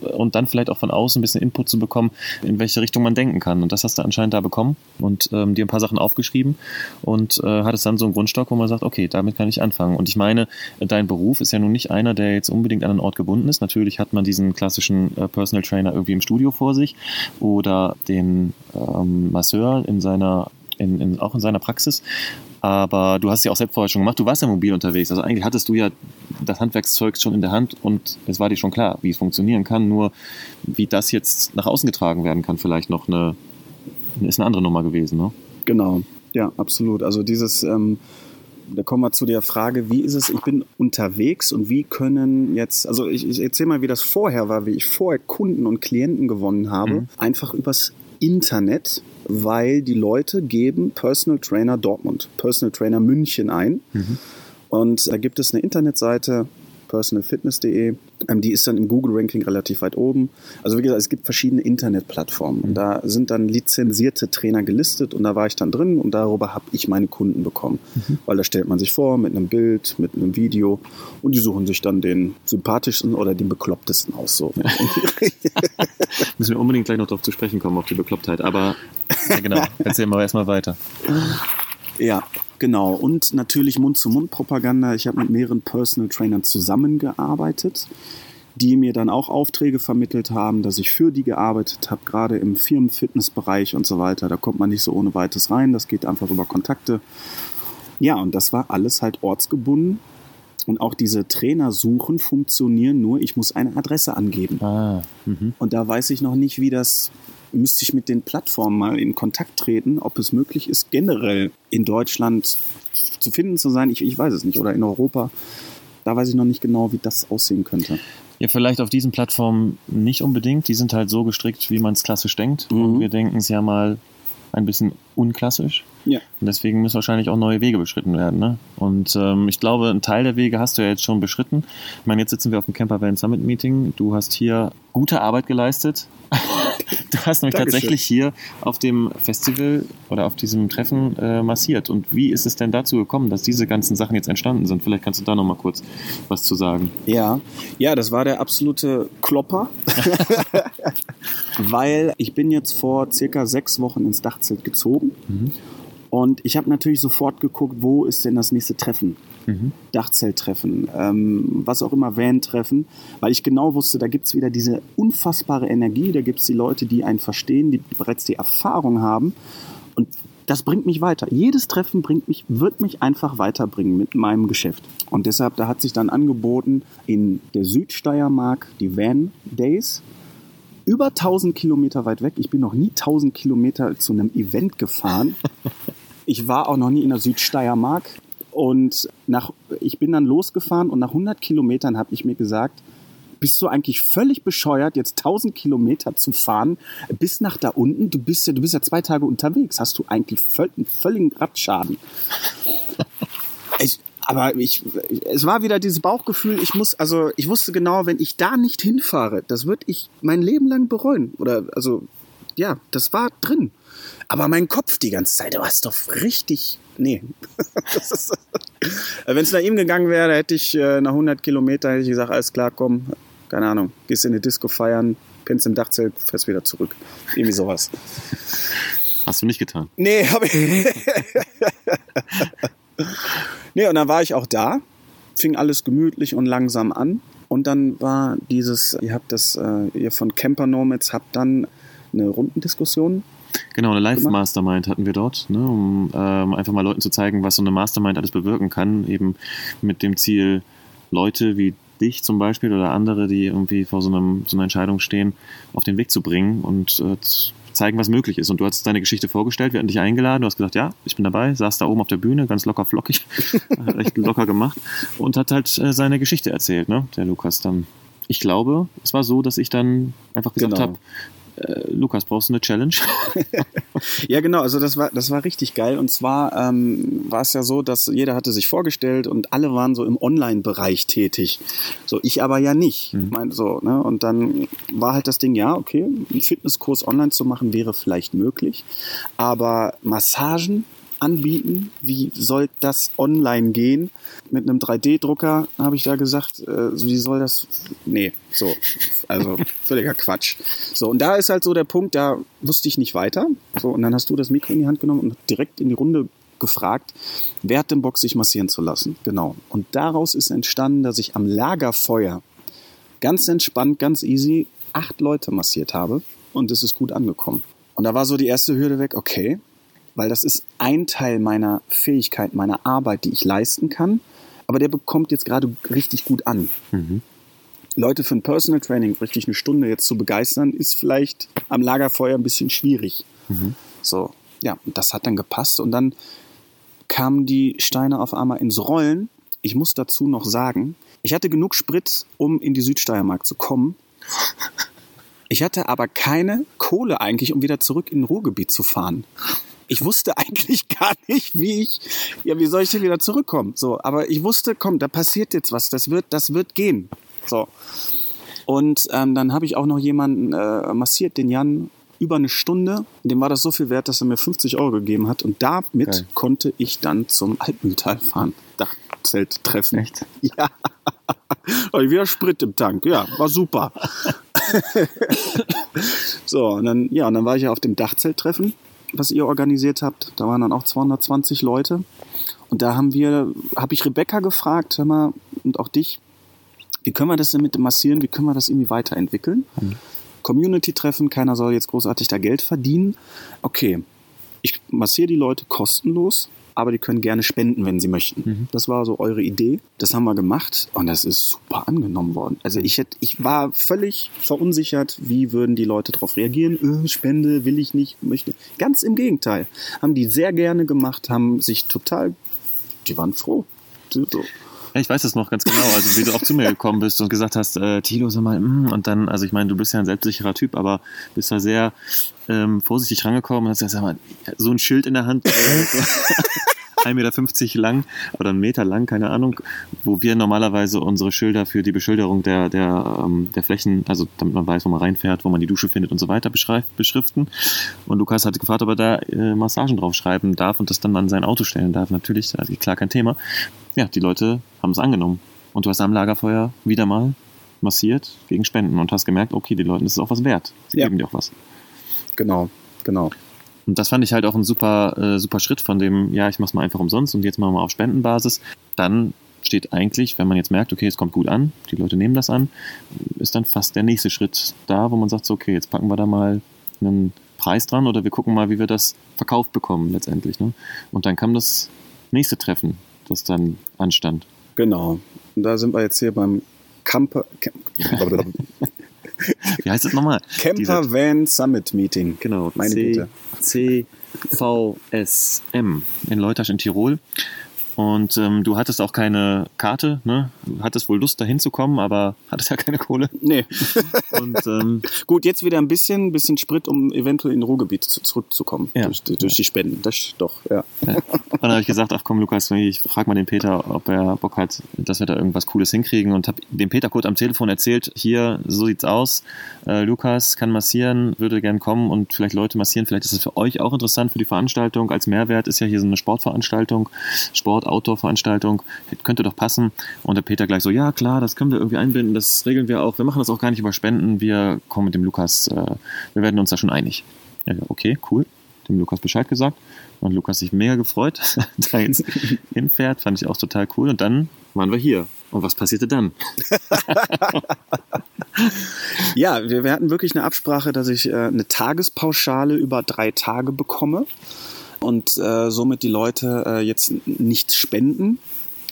und dann vielleicht auch von außen ein bisschen Input zu bekommen, in welche Richtung man denken kann. Und das hast du anscheinend da bekommen und ähm, dir ein paar Sachen aufgeschrieben und äh, hattest dann so einen Grundstock, wo man sagt, okay, damit kann ich anfangen. Und ich meine, dein Beruf ist ja nun nicht einer, der jetzt unbedingt an einen Ort gebunden ist. Natürlich hat man diesen klassischen äh, Personal Trainer irgendwie im Studio vor sich oder den ähm, Masseur in seiner in, in, auch in seiner Praxis. Aber du hast ja auch selbst vorher schon gemacht, du warst ja mobil unterwegs. Also eigentlich hattest du ja das Handwerkszeug schon in der Hand und es war dir schon klar, wie es funktionieren kann. Nur wie das jetzt nach außen getragen werden kann, vielleicht noch eine, ist eine andere Nummer gewesen. Ne? Genau, ja, absolut. Also dieses, ähm, da kommen wir zu der Frage, wie ist es, ich bin unterwegs und wie können jetzt, also ich, ich erzähle mal, wie das vorher war, wie ich vorher Kunden und Klienten gewonnen habe, mhm. einfach übers Internet weil die Leute geben Personal Trainer Dortmund, Personal Trainer München ein. Mhm. Und da gibt es eine Internetseite, personalfitness.de. Ähm, die ist dann im Google-Ranking relativ weit oben. Also wie gesagt, es gibt verschiedene Internetplattformen. Und da sind dann lizenzierte Trainer gelistet und da war ich dann drin und darüber habe ich meine Kunden bekommen. Mhm. Weil da stellt man sich vor mit einem Bild, mit einem Video und die suchen sich dann den sympathischsten oder den beklopptesten aus. So. [laughs] Müssen wir unbedingt gleich noch darauf zu sprechen kommen, auf die Beklopptheit. Aber ja, genau, [laughs] erzähl mal erstmal weiter. Ja, genau. Und natürlich Mund-zu-Mund-Propaganda. Ich habe mit mehreren Personal Trainern zusammengearbeitet, die mir dann auch Aufträge vermittelt haben, dass ich für die gearbeitet habe, gerade im Firmenfitnessbereich und so weiter. Da kommt man nicht so ohne weites rein. Das geht einfach über Kontakte. Ja, und das war alles halt ortsgebunden. Und auch diese Trainersuchen funktionieren nur, ich muss eine Adresse angeben. Ah, mhm. Und da weiß ich noch nicht, wie das, müsste ich mit den Plattformen mal in Kontakt treten, ob es möglich ist, generell in Deutschland zu finden zu sein. Ich, ich weiß es nicht. Oder in Europa. Da weiß ich noch nicht genau, wie das aussehen könnte. Ja, vielleicht auf diesen Plattformen nicht unbedingt. Die sind halt so gestrickt, wie man es klassisch denkt. Mhm. Und wir denken es ja mal ein bisschen unklassisch. Ja. Und deswegen müssen wahrscheinlich auch neue Wege beschritten werden. Ne? Und ähm, ich glaube, einen Teil der Wege hast du ja jetzt schon beschritten. Ich meine, jetzt sitzen wir auf dem Camper Van Summit Meeting. Du hast hier gute Arbeit geleistet. [laughs] du hast nämlich Dankeschön. tatsächlich hier auf dem Festival oder auf diesem Treffen äh, massiert. Und wie ist es denn dazu gekommen, dass diese ganzen Sachen jetzt entstanden sind? Vielleicht kannst du da noch mal kurz was zu sagen. Ja, ja, das war der absolute Klopper, [laughs] weil ich bin jetzt vor circa sechs Wochen ins Dachzelt gezogen und ich habe natürlich sofort geguckt, wo ist denn das nächste Treffen? Mhm. Dachzelttreffen, ähm, was auch immer, Van-Treffen, weil ich genau wusste, da gibt's wieder diese unfassbare Energie, da gibt's die Leute, die einen verstehen, die bereits die Erfahrung haben und das bringt mich weiter. Jedes Treffen bringt mich, wird mich einfach weiterbringen mit meinem Geschäft. Und deshalb, da hat sich dann angeboten, in der Südsteiermark die Van Days, über 1000 Kilometer weit weg. Ich bin noch nie 1000 Kilometer zu einem Event gefahren. [laughs] Ich war auch noch nie in der Südsteiermark. Und nach, ich bin dann losgefahren und nach 100 Kilometern habe ich mir gesagt, bist du eigentlich völlig bescheuert, jetzt 1000 Kilometer zu fahren bis nach da unten? Du bist ja, du bist ja zwei Tage unterwegs. Hast du eigentlich völ einen völligen Radschaden? [laughs] Ich, aber ich, es war wieder dieses Bauchgefühl, ich muss, also ich wusste genau, wenn ich da nicht hinfahre, das würde ich mein Leben lang bereuen. Oder, also, ja, das war drin. Aber mein Kopf die ganze Zeit, du hast doch richtig, nee. [laughs] Wenn es nach ihm gegangen wäre, hätte ich äh, nach 100 Kilometern hätte ich gesagt, alles klar, komm, keine Ahnung, gehst in die Disco feiern, pennst im Dachzelt, fährst wieder zurück. Irgendwie sowas. Hast du nicht getan? Nee, habe ich. [laughs] nee, und dann war ich auch da, fing alles gemütlich und langsam an. Und dann war dieses, ihr habt das, äh, ihr von Camper Nomads habt dann eine Rundendiskussion. Genau, eine? Live-Mastermind hatten wir dort, ne, um ähm, einfach mal Leuten zu zeigen, was so eine Mastermind alles bewirken kann. Eben mit dem Ziel, Leute wie dich zum Beispiel oder andere, die irgendwie vor so, einem, so einer Entscheidung stehen, auf den Weg zu bringen und äh, zu zeigen, was möglich ist. Und du hast deine Geschichte vorgestellt, wir hatten dich eingeladen, du hast gesagt, ja, ich bin dabei, saß da oben auf der Bühne, ganz locker flockig, [laughs] [laughs] hat echt locker gemacht und hat halt äh, seine Geschichte erzählt, ne, der Lukas dann. Ich glaube, es war so, dass ich dann einfach gesagt Genau. habe, äh, Lukas, brauchst du eine Challenge? [laughs] [laughs] Ja, genau, also das war, das war richtig geil. Und zwar ähm, war es ja so, dass jeder hatte sich vorgestellt und alle waren so im Online-Bereich tätig. So, ich aber ja nicht. Ich Mein, so, ne? Und dann war halt das Ding, ja, okay, einen Fitnesskurs online zu machen wäre vielleicht möglich. Aber Massagen anbieten, wie soll das online gehen? Mit einem 3D-Drucker habe ich da gesagt, äh, wie soll das? Nee, so, also völliger Quatsch. So, und da ist halt so der Punkt, da wusste ich nicht weiter. So, und dann hast du das Mikro in die Hand genommen und direkt in die Runde gefragt, wer hat denn Bock, sich massieren zu lassen? Genau. Und daraus ist entstanden, dass ich am Lagerfeuer ganz entspannt, ganz easy acht Leute massiert habe und es ist gut angekommen. Und da war so die erste Hürde weg, okay, weil das ist ein Teil meiner Fähigkeit, meiner Arbeit, die ich leisten kann, aber der bekommt jetzt gerade richtig gut an. Leute für ein Personal Training richtig eine Stunde jetzt zu begeistern, ist vielleicht am Lagerfeuer ein bisschen schwierig. So, ja, und das hat dann gepasst und dann kamen die Steine auf einmal ins Rollen. Ich muss dazu noch sagen, ich hatte genug Sprit, um in die Südsteiermark zu kommen. Ich hatte aber keine Kohle eigentlich, um wieder zurück in ein Ruhrgebiet zu fahren. Ich wusste eigentlich gar nicht, wie ich, ja, wie soll ich denn wieder zurückkommen? So, aber ich wusste, komm, da passiert jetzt was, das wird, das wird gehen. So. Und ähm, dann habe ich auch noch jemanden äh, massiert, den Jan, über eine Stunde. Dem war das so viel wert, dass er mir 50 Euro gegeben hat. Und damit Geil. konnte ich dann zum Altmühltal fahren. Dachzelt treffen. Echt? [laughs] Ja. Hatte ich wieder Sprit im Tank. Ja, war super. [laughs] so, und dann, ja, und dann war ich ja auf dem Dachzelttreffen. Was ihr organisiert habt. Da waren dann auch 220 Leute. Und da haben wir, habe ich Rebecca gefragt, hör mal, und auch dich, wie können wir das denn mit dem Massieren, wie können wir das irgendwie weiterentwickeln? Mhm. Community-Treffen, keiner soll jetzt großartig da Geld verdienen. Okay, ich massiere die Leute kostenlos, aber die können gerne spenden, wenn sie möchten. Mhm. Das war so eure Idee. Das haben wir gemacht und das ist super angenommen worden. Also ich hätte, ich war völlig verunsichert, wie würden die Leute darauf reagieren. Öh, Spende will ich nicht, möchte. Ganz im Gegenteil. Haben die sehr gerne gemacht, haben sich total, die waren froh. So. Ja, ich weiß es noch ganz genau, also wie du auch zu mir gekommen bist und gesagt hast, äh, Tilo, sag mal, mm, und dann, also ich meine, du bist ja ein selbstsicherer Typ, aber bist da sehr ähm, vorsichtig rangekommen und hast gesagt, sag mal, so ein Schild in der Hand. Äh, [laughs] 1,50 Meter lang oder einen Meter lang, keine Ahnung, wo wir normalerweise unsere Schilder für die Beschilderung der, der, ähm, der Flächen, also damit man weiß, wo man reinfährt, wo man die Dusche findet und so weiter, beschriften. Und Lukas hatte gefragt, ob er da äh, Massagen draufschreiben darf und das dann an sein Auto stellen darf. Natürlich, also klar, kein Thema. Ja, die Leute haben es angenommen. Und du hast am Lagerfeuer wieder mal massiert gegen Spenden und hast gemerkt, okay, die Leuten ist es auch was wert. Sie ja. geben dir auch was. Genau, genau. Und das fand ich halt auch ein super, äh, super Schritt von dem, ja, ich mach's mal einfach umsonst und jetzt machen wir auf Spendenbasis. Dann steht eigentlich, wenn man jetzt merkt, okay, es kommt gut an, die Leute nehmen das an, ist dann fast der nächste Schritt da, wo man sagt, so, okay, jetzt packen wir da mal einen Preis dran oder wir gucken mal, wie wir das verkauft bekommen letztendlich. Ne? Und dann kam das nächste Treffen, das dann anstand. Genau. Und da sind wir jetzt hier beim Camper. [laughs] [laughs] Wie heißt das nochmal? Camper Diese, Van Summit Meeting. Genau, meine C, Güte. CVSM in Leutasch in Tirol. Und ähm, du hattest auch keine Karte, ne? Du hattest wohl Lust, da hinzukommen, aber hattest ja keine Kohle. Nee. [laughs] Und, ähm, Gut, jetzt wieder ein bisschen, bisschen Sprit, um eventuell in Ruhrgebiet zu, zurückzukommen. Ja. Durch, durch ja. die Spenden. Das doch, ja. ja. Und dann habe ich gesagt, ach komm, Lukas, ich frage mal den Peter, ob er Bock hat, dass wir da irgendwas Cooles hinkriegen. Und habe dem Peter kurz am Telefon erzählt, hier, so sieht's aus. Äh, Lukas kann massieren, würde gern kommen und vielleicht Leute massieren. Vielleicht ist es für euch auch interessant für die Veranstaltung. Als Mehrwert ist ja hier so eine Sportveranstaltung. Sport Outdoor-Veranstaltung, könnte doch passen. Und der Peter gleich so, ja klar, das können wir irgendwie einbinden, das regeln wir auch. Wir machen das auch gar nicht über Spenden, wir kommen mit dem Lukas, äh, wir werden uns da schon einig. Ja, okay, cool. Dem Lukas Bescheid gesagt. Und Lukas sich mega gefreut, dass [laughs] er da jetzt [laughs] hinfährt. Fand ich auch total cool. Und dann waren wir hier. Und was passierte dann? [laughs] ja, wir, wir, hatten wirklich eine Absprache, dass ich äh, eine Tagespauschale über drei Tage bekomme und äh, somit die Leute äh, jetzt nichts spenden,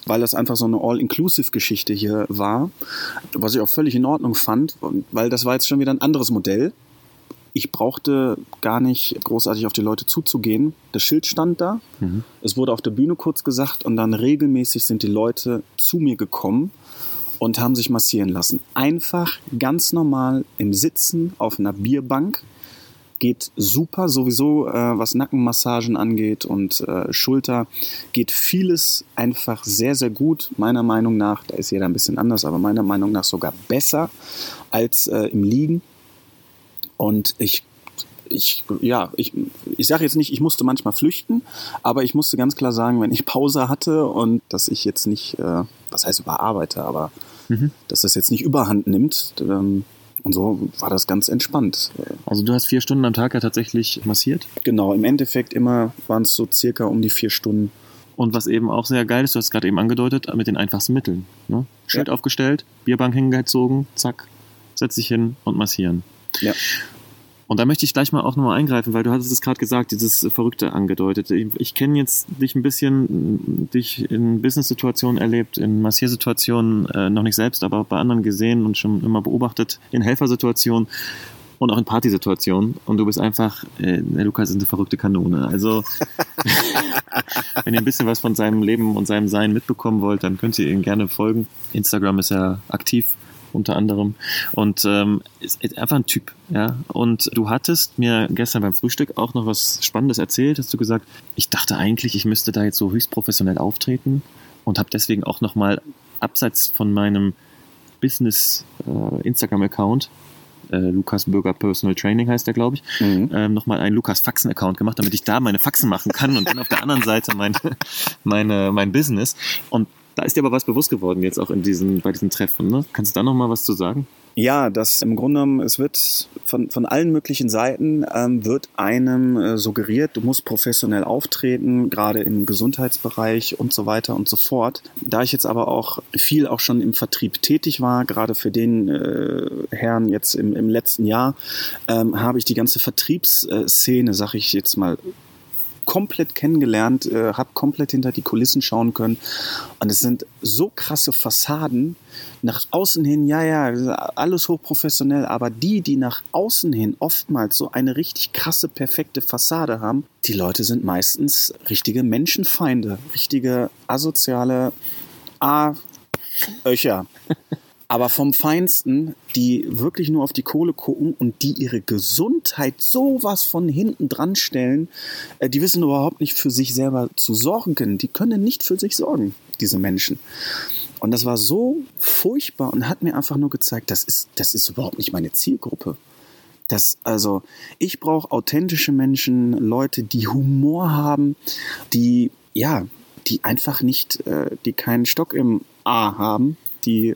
weil das einfach so eine All-Inclusive-Geschichte hier war, was ich auch völlig in Ordnung fand, weil das war jetzt schon wieder ein anderes Modell. Ich brauchte gar nicht großartig auf die Leute zuzugehen. Das Schild stand da. Mhm. Es wurde auf der Bühne kurz gesagt und dann regelmäßig sind die Leute zu mir gekommen und haben sich massieren lassen. Einfach ganz normal im Sitzen auf einer Bierbank geht super. Sowieso, äh, was Nackenmassagen angeht und äh, Schulter, geht vieles einfach sehr, sehr gut. Meiner Meinung nach, da ist jeder ein bisschen anders, aber meiner Meinung nach sogar besser als äh, im Liegen. Und ich ich, ja, ich, ich sage jetzt nicht, ich musste manchmal flüchten, aber ich musste ganz klar sagen, wenn ich Pause hatte und dass ich jetzt nicht, äh, was heißt überarbeite, aber mhm. dass das jetzt nicht überhand nimmt, ähm, und so war das ganz entspannt. Also du hast vier Stunden am Tag ja tatsächlich massiert? Genau, im Endeffekt immer waren es so circa um die vier Stunden. Und was eben auch sehr geil ist, du hast es gerade eben angedeutet, mit den einfachsten Mitteln. Ne? Schild ja. aufgestellt, Bierbank hingezogen, zack, setz dich hin und massieren. Ja. Und da möchte ich gleich mal auch nochmal eingreifen, weil du hattest es gerade gesagt, dieses Verrückte angedeutet. Ich, ich kenne jetzt dich ein bisschen, dich in Business-Situationen erlebt, in Massiersituationen äh, noch nicht selbst, aber bei anderen gesehen und schon immer beobachtet, in Helfersituationen und auch in Partysituationen. Und du bist einfach, äh, Lukas ist eine verrückte Kanone. Also, [laughs] [laughs] wenn ihr ein bisschen was von seinem Leben und seinem Sein mitbekommen wollt, dann könnt ihr ihm gerne folgen. Instagram ist ja aktiv unter anderem. Und ähm, ist einfach ein Typ, ja. Und du hattest mir gestern beim Frühstück auch noch was Spannendes erzählt. Hast du gesagt, ich dachte eigentlich, ich müsste da jetzt so höchst professionell auftreten und habe deswegen auch noch mal abseits von meinem Business äh, Instagram-Account äh, Lukas Bürger Personal Training heißt der, glaube ich, mhm. ähm, nochmal einen Lukas Faxen-Account gemacht, damit ich da meine Faxen machen kann und dann auf der anderen Seite mein, [laughs] meine, mein Business. Und da ist dir aber was bewusst geworden jetzt auch in diesen, bei diesen Treffen. Ne? Kannst du da noch mal was zu sagen? Ja, das im Grunde genommen, es wird von, von allen möglichen Seiten ähm, wird einem äh, suggeriert, du musst professionell auftreten, gerade im Gesundheitsbereich und so weiter und so fort. Da ich jetzt aber auch viel auch schon im Vertrieb tätig war, gerade für den äh, Herrn jetzt im, im letzten Jahr, ähm, habe ich die ganze Vertriebsszene, sag ich jetzt mal, komplett kennengelernt, äh, habe komplett hinter die Kulissen schauen können. Und es sind so krasse Fassaden. Nach außen hin, ja, ja, alles hochprofessionell, aber die, die nach außen hin oftmals so eine richtig krasse, perfekte Fassade haben, die Leute sind meistens richtige Menschenfeinde, richtige asoziale A-Öcher aber vom Feinsten, die wirklich nur auf die Kohle gucken und die ihre Gesundheit sowas von hinten dran stellen, äh, die wissen überhaupt nicht für sich selber zu sorgen. Die können nicht für sich sorgen, diese Menschen. Und das war so furchtbar und hat mir einfach nur gezeigt, das ist, das ist überhaupt nicht meine Zielgruppe. Das, also, ich brauche authentische Menschen, Leute, die Humor haben, die, ja, die einfach nicht, äh, die keinen Stock im A haben, die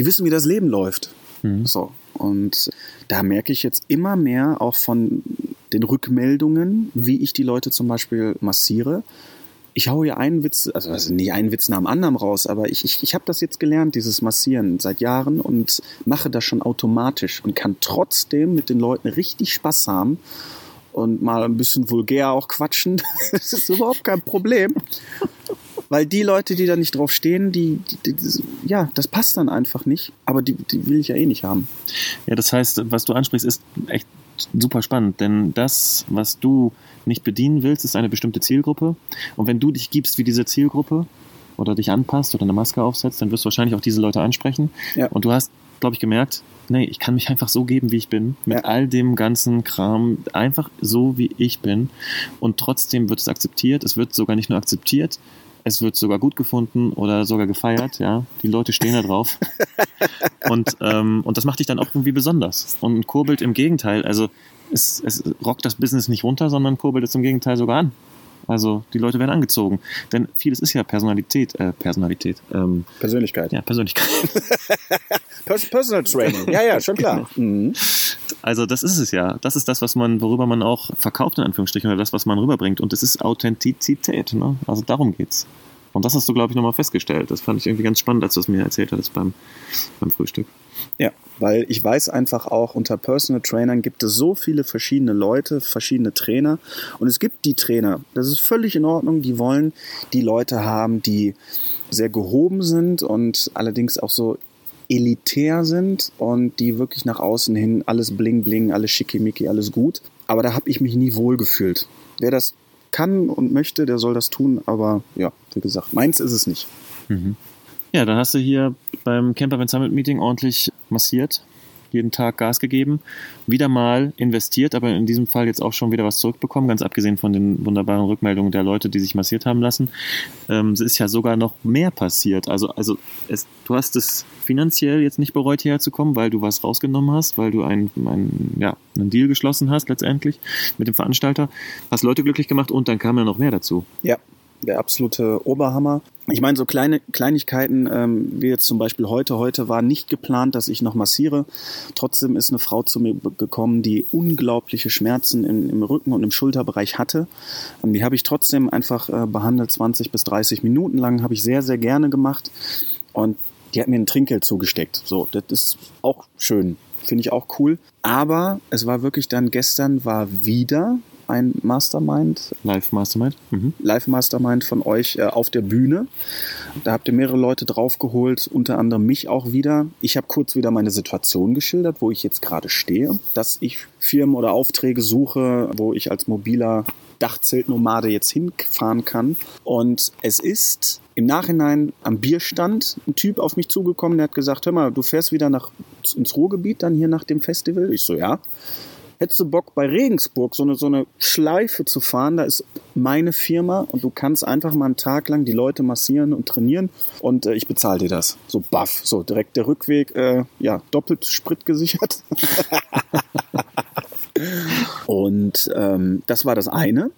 die wissen, wie das Leben läuft. Mhm. So. Und da merke ich jetzt immer mehr auch von den Rückmeldungen, wie ich die Leute zum Beispiel massiere. Ich haue ja einen Witz, also, also nicht einen Witz nach dem anderen raus, aber ich, ich, ich habe das jetzt gelernt, dieses Massieren seit Jahren und mache das schon automatisch und kann trotzdem mit den Leuten richtig Spaß haben und mal ein bisschen vulgär auch quatschen. [laughs] das ist überhaupt kein Problem. Weil die Leute, die da nicht drauf stehen, die, die, die ja, das passt dann einfach nicht. Aber die, die will ich ja eh nicht haben. Ja, das heißt, was du ansprichst, ist echt super spannend, denn das, was du nicht bedienen willst, ist eine bestimmte Zielgruppe. Und wenn du dich gibst wie diese Zielgruppe oder dich anpasst oder eine Maske aufsetzt, dann wirst du wahrscheinlich auch diese Leute ansprechen. Ja. Und du hast, glaube ich, gemerkt, nee, ich kann mich einfach so geben, wie ich bin, mit ja. all dem ganzen Kram, einfach so, wie ich bin. Und trotzdem wird es akzeptiert. Es wird sogar nicht nur akzeptiert, es wird sogar gut gefunden oder sogar gefeiert, ja. Die Leute stehen da drauf. [laughs] und, ähm, und das macht dich dann auch irgendwie besonders. Und kurbelt im Gegenteil, also es, es rockt das Business nicht runter, sondern kurbelt es im Gegenteil sogar an. Also die Leute werden angezogen. Denn vieles ist ja Personalität, äh, Personalität. Ähm, Persönlichkeit. Ja, Persönlichkeit. [laughs] Personal Training. Ja, ja, schon klar. [laughs] Mhm. Also das ist es ja. Das ist das, was man, worüber man auch verkauft, in Anführungsstrichen, oder das, was man rüberbringt. Und das ist Authentizität. Ne? Also darum geht's. Und das hast du, glaube ich, nochmal festgestellt. Das fand ich irgendwie ganz spannend, als du es mir erzählt hattest beim, beim Frühstück. Ja, weil ich weiß einfach auch, unter Personal Trainern gibt es so viele verschiedene Leute, verschiedene Trainer. Und es gibt die Trainer, das ist völlig in Ordnung, die wollen die Leute haben, die sehr gehoben sind und allerdings auch so elitär sind und die wirklich nach außen hin alles bling bling, alles schickimicki, alles gut. Aber da habe ich mich nie wohl gefühlt. Wer das kann und möchte, der soll das tun. Aber ja, wie gesagt, meins ist es nicht. Mhm. Ja, dann hast du hier beim Camper Van Summit Meeting ordentlich massiert jeden Tag Gas gegeben, wieder mal investiert, aber in diesem Fall jetzt auch schon wieder was zurückbekommen, ganz abgesehen von den wunderbaren Rückmeldungen der Leute, die sich massiert haben lassen. Ähm, es ist ja sogar noch mehr passiert. Also, also es, du hast es finanziell jetzt nicht bereut, hierher zu kommen, weil du was rausgenommen hast, weil du einen, einen, ja, einen Deal geschlossen hast letztendlich mit dem Veranstalter, hast Leute glücklich gemacht und dann kam ja noch mehr dazu. Ja, der absolute Oberhammer. Ich meine, so kleine Kleinigkeiten, ähm, wie jetzt zum Beispiel heute. Heute war nicht geplant, dass ich noch massiere. Trotzdem ist eine Frau zu mir gekommen, die unglaubliche Schmerzen im, im Rücken und im Schulterbereich hatte. Und die habe ich trotzdem einfach äh, behandelt, 20 bis 30 Minuten lang. Habe ich sehr, sehr gerne gemacht. Und die hat mir ein Trinkgeld zugesteckt. So, das ist auch schön. Finde ich auch cool. Aber es war wirklich dann gestern war wieder ein Mastermind. Live Mastermind. Mhm. Live Mastermind von euch äh, auf der Bühne. Da habt ihr mehrere Leute draufgeholt, unter anderem mich auch wieder. Ich habe kurz wieder meine Situation geschildert, wo ich jetzt gerade stehe, dass ich Firmen oder Aufträge suche, wo ich als mobiler Dachzeltnomade jetzt hinfahren kann. Und es ist im Nachhinein am Bierstand ein Typ auf mich zugekommen, der hat gesagt, hör mal, du fährst wieder nach, ins Ruhrgebiet dann hier nach dem Festival? Ich so, ja hättest du Bock bei Regensburg so eine, so eine Schleife zu fahren, da ist meine Firma und du kannst einfach mal einen Tag lang die Leute massieren und trainieren und äh, ich bezahle dir das. So baff, so direkt der Rückweg, äh, ja, doppelt Sprit gesichert. [laughs] und ähm, das war das eine.